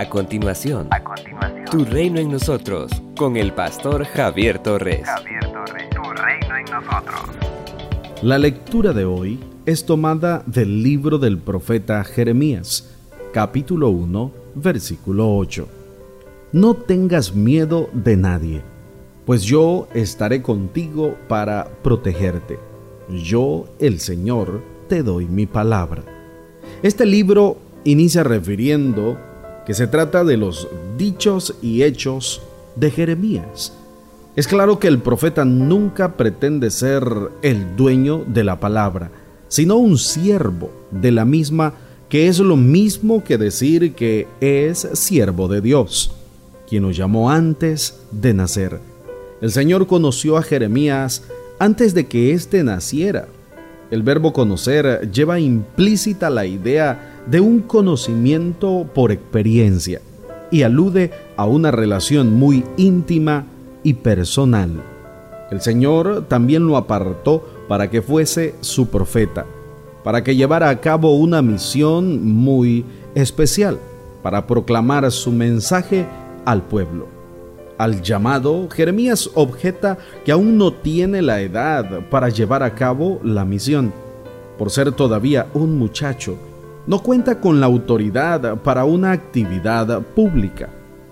A continuación, a continuación, Tu reino en nosotros, con el pastor Javier Torres. Javier Torres, Tu reino en nosotros. La lectura de hoy es tomada del libro del profeta Jeremías, capítulo 1, versículo 8. No tengas miedo de nadie, pues yo estaré contigo para protegerte. Yo, el Señor, te doy mi palabra. Este libro inicia refiriendo que se trata de los dichos y hechos de Jeremías. Es claro que el profeta nunca pretende ser el dueño de la palabra, sino un siervo de la misma que es lo mismo que decir que es siervo de Dios, quien nos llamó antes de nacer. El Señor conoció a Jeremías antes de que éste naciera. El verbo conocer lleva implícita la idea de un conocimiento por experiencia y alude a una relación muy íntima y personal. El Señor también lo apartó para que fuese su profeta, para que llevara a cabo una misión muy especial, para proclamar su mensaje al pueblo. Al llamado, Jeremías objeta que aún no tiene la edad para llevar a cabo la misión, por ser todavía un muchacho no cuenta con la autoridad para una actividad pública.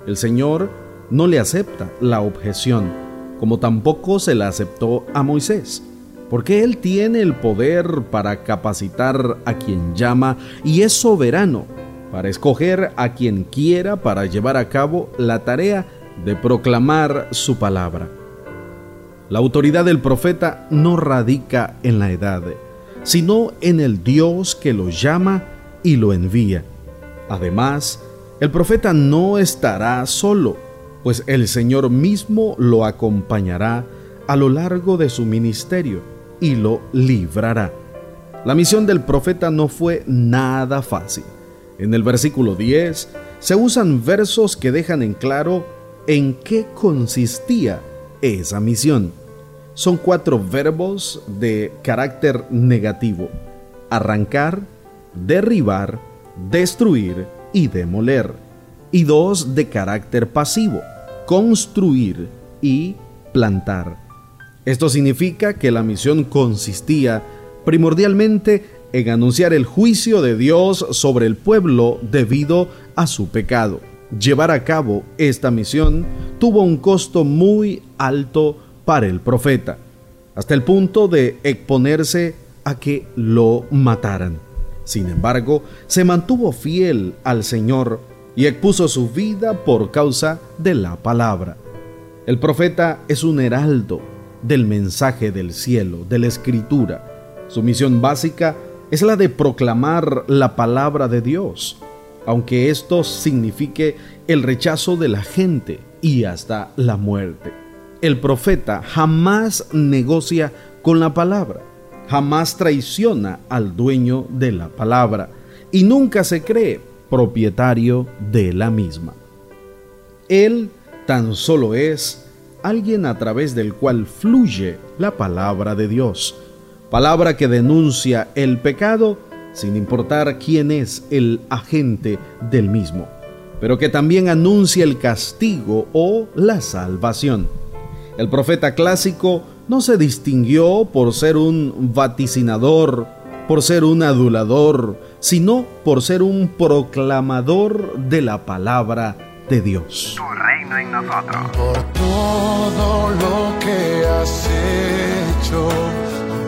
El Señor no le acepta la objeción, como tampoco se la aceptó a Moisés, porque Él tiene el poder para capacitar a quien llama y es soberano para escoger a quien quiera para llevar a cabo la tarea de proclamar su palabra. La autoridad del profeta no radica en la edad, sino en el Dios que lo llama y lo envía. Además, el profeta no estará solo, pues el Señor mismo lo acompañará a lo largo de su ministerio y lo librará. La misión del profeta no fue nada fácil. En el versículo 10 se usan versos que dejan en claro en qué consistía esa misión. Son cuatro verbos de carácter negativo. Arrancar, derribar, destruir y demoler. Y dos de carácter pasivo, construir y plantar. Esto significa que la misión consistía primordialmente en anunciar el juicio de Dios sobre el pueblo debido a su pecado. Llevar a cabo esta misión tuvo un costo muy alto para el profeta, hasta el punto de exponerse a que lo mataran. Sin embargo, se mantuvo fiel al Señor y expuso su vida por causa de la palabra. El profeta es un heraldo del mensaje del cielo, de la escritura. Su misión básica es la de proclamar la palabra de Dios, aunque esto signifique el rechazo de la gente y hasta la muerte. El profeta jamás negocia con la palabra jamás traiciona al dueño de la palabra y nunca se cree propietario de la misma. Él tan solo es alguien a través del cual fluye la palabra de Dios, palabra que denuncia el pecado sin importar quién es el agente del mismo, pero que también anuncia el castigo o la salvación. El profeta clásico no se distinguió por ser un vaticinador, por ser un adulador, sino por ser un proclamador de la palabra de Dios. Tu reino en nosotros. Por todo lo que has hecho,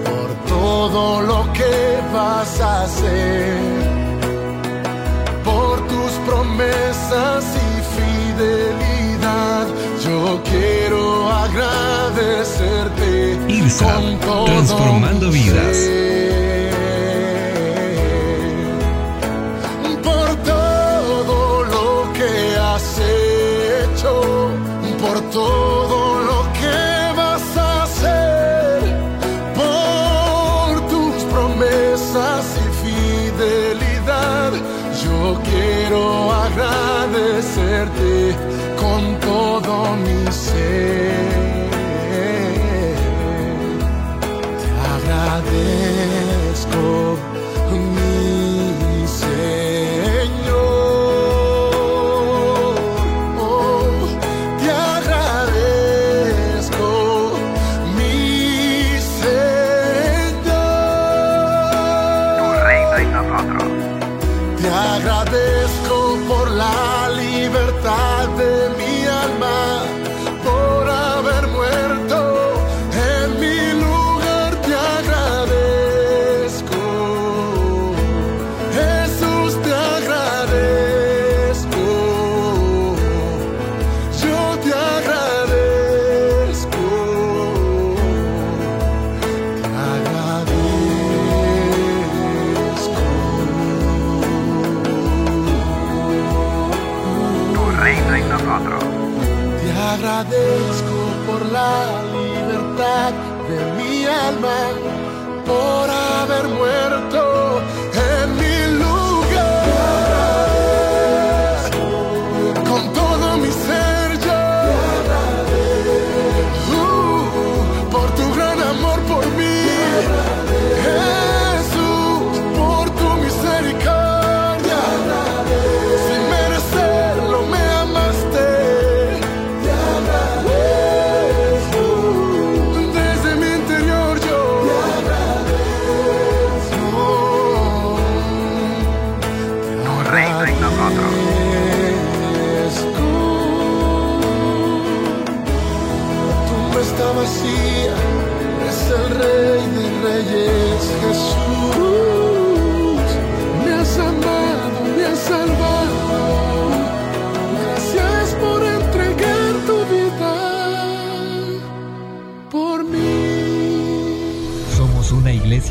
por todo lo que vas a hacer, por tus promesas y fidelidad, agradecerte transformando vidas. Por todo lo que has hecho, por todo lo que vas a hacer, por tus promesas y fidelidad, yo quiero agradecerte con todo mi ser. por la agradezco por la libertad de mi alma, por haber muerto